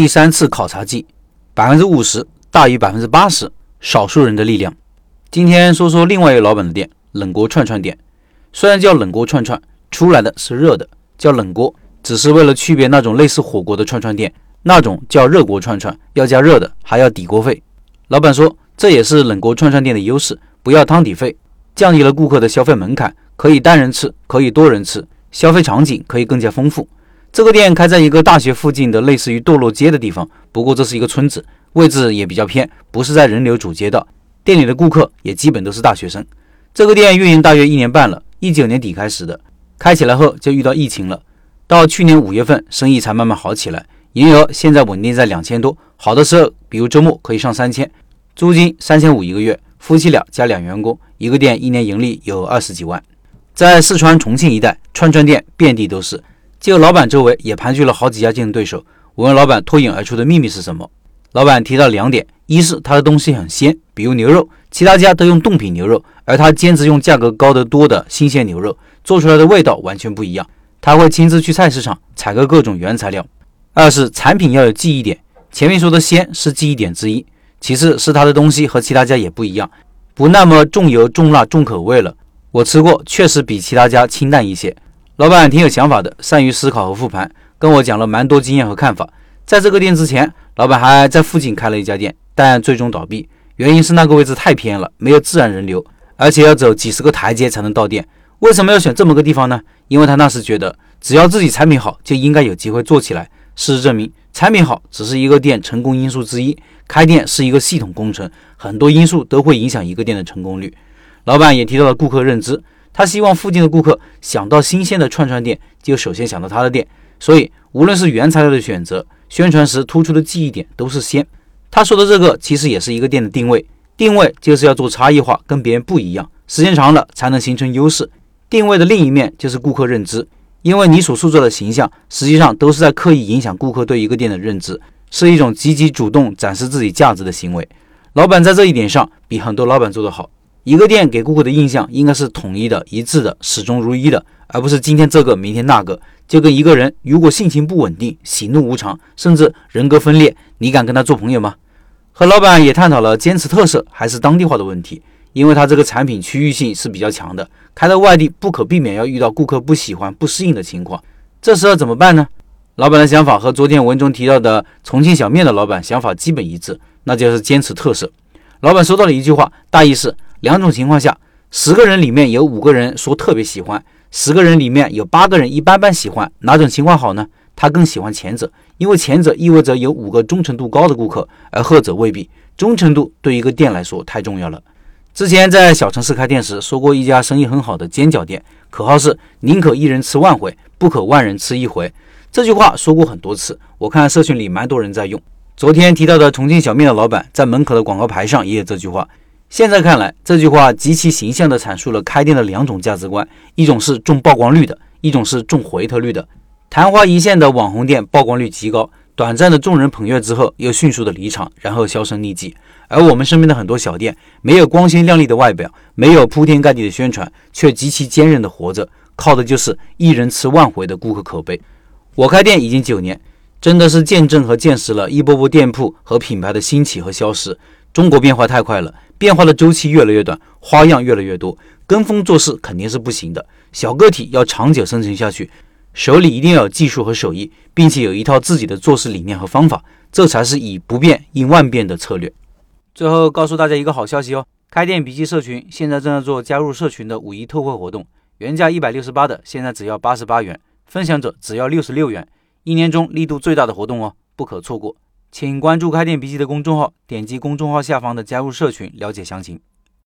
第三次考察季，百分之五十大于百分之八十，少数人的力量。今天说说另外一个老板的店——冷锅串串店。虽然叫冷锅串串，出来的是热的，叫冷锅，只是为了区别那种类似火锅的串串店，那种叫热锅串串，要加热的，还要抵锅费。老板说，这也是冷锅串串店的优势，不要汤底费，降低了顾客的消费门槛，可以单人吃，可以多人吃，消费场景可以更加丰富。这个店开在一个大学附近的类似于堕落街的地方，不过这是一个村子，位置也比较偏，不是在人流主街道。店里的顾客也基本都是大学生。这个店运营大约一年半了，一九年底开始的，开起来后就遇到疫情了，到去年五月份生意才慢慢好起来，营业额现在稳定在两千多，好的时候比如周末可以上三千，租金三千五一个月，夫妻俩加两员工，一个店一年盈利有二十几万。在四川重庆一带，串串店遍地都是。就老板周围也盘踞了好几家竞争对手。我问老板脱颖而出的秘密是什么？老板提到两点：一是他的东西很鲜，比如牛肉，其他家都用冻品牛肉，而他坚持用价格高得多的新鲜牛肉，做出来的味道完全不一样。他会亲自去菜市场采购各种原材料。二是产品要有记忆点，前面说的鲜是记忆点之一，其次是他的东西和其他家也不一样，不那么重油重辣重口味了。我吃过，确实比其他家清淡一些。老板挺有想法的，善于思考和复盘，跟我讲了蛮多经验和看法。在这个店之前，老板还在附近开了一家店，但最终倒闭，原因是那个位置太偏了，没有自然人流，而且要走几十个台阶才能到店。为什么要选这么个地方呢？因为他那时觉得，只要自己产品好，就应该有机会做起来。事实证明，产品好只是一个店成功因素之一，开店是一个系统工程，很多因素都会影响一个店的成功率。老板也提到了顾客认知。他希望附近的顾客想到新鲜的串串店，就首先想到他的店。所以，无论是原材料的选择，宣传时突出的记忆点都是鲜。他说的这个其实也是一个店的定位，定位就是要做差异化，跟别人不一样。时间长了才能形成优势。定位的另一面就是顾客认知，因为你所塑造的形象，实际上都是在刻意影响顾客对一个店的认知，是一种积极主动展示自己价值的行为。老板在这一点上比很多老板做得好。一个店给顾客的印象应该是统一的、一致的、始终如一的，而不是今天这个、明天那个。就跟一个人如果性情不稳定、喜怒无常，甚至人格分裂，你敢跟他做朋友吗？和老板也探讨了坚持特色还是当地化的问题，因为他这个产品区域性是比较强的，开到外地不可避免要遇到顾客不喜欢、不适应的情况，这时候怎么办呢？老板的想法和昨天文中提到的重庆小面的老板想法基本一致，那就是坚持特色。老板说到了一句话，大意是。两种情况下，十个人里面有五个人说特别喜欢，十个人里面有八个人一般般喜欢，哪种情况好呢？他更喜欢前者，因为前者意味着有五个忠诚度高的顾客，而后者未必。忠诚度对一个店来说太重要了。之前在小城市开店时说过一家生意很好的煎饺店，口号是宁可一人吃万回，不可万人吃一回。这句话说过很多次，我看社群里蛮多人在用。昨天提到的重庆小面的老板在门口的广告牌上也有这句话。现在看来，这句话极其形象地阐述了开店的两种价值观：一种是重曝光率的，一种是重回头率的。昙花一现的网红店曝光率极高，短暂的众人捧月之后又迅速的离场，然后销声匿迹。而我们身边的很多小店，没有光鲜亮丽的外表，没有铺天盖地的宣传，却极其坚韧地活着，靠的就是一人吃万回的顾客口碑。我开店已经九年，真的是见证和见识了一波波店铺和品牌的兴起和消失。中国变化太快了。变化的周期越来越短，花样越来越多，跟风做事肯定是不行的。小个体要长久生存下去，手里一定要有技术和手艺，并且有一套自己的做事理念和方法，这才是以不变应万变的策略。最后告诉大家一个好消息哦，开店笔记社群现在正在做加入社群的五一特惠活动，原价一百六十八的，现在只要八十八元，分享者只要六十六元，一年中力度最大的活动哦，不可错过。请关注开店笔记的公众号，点击公众号下方的加入社群，了解详情。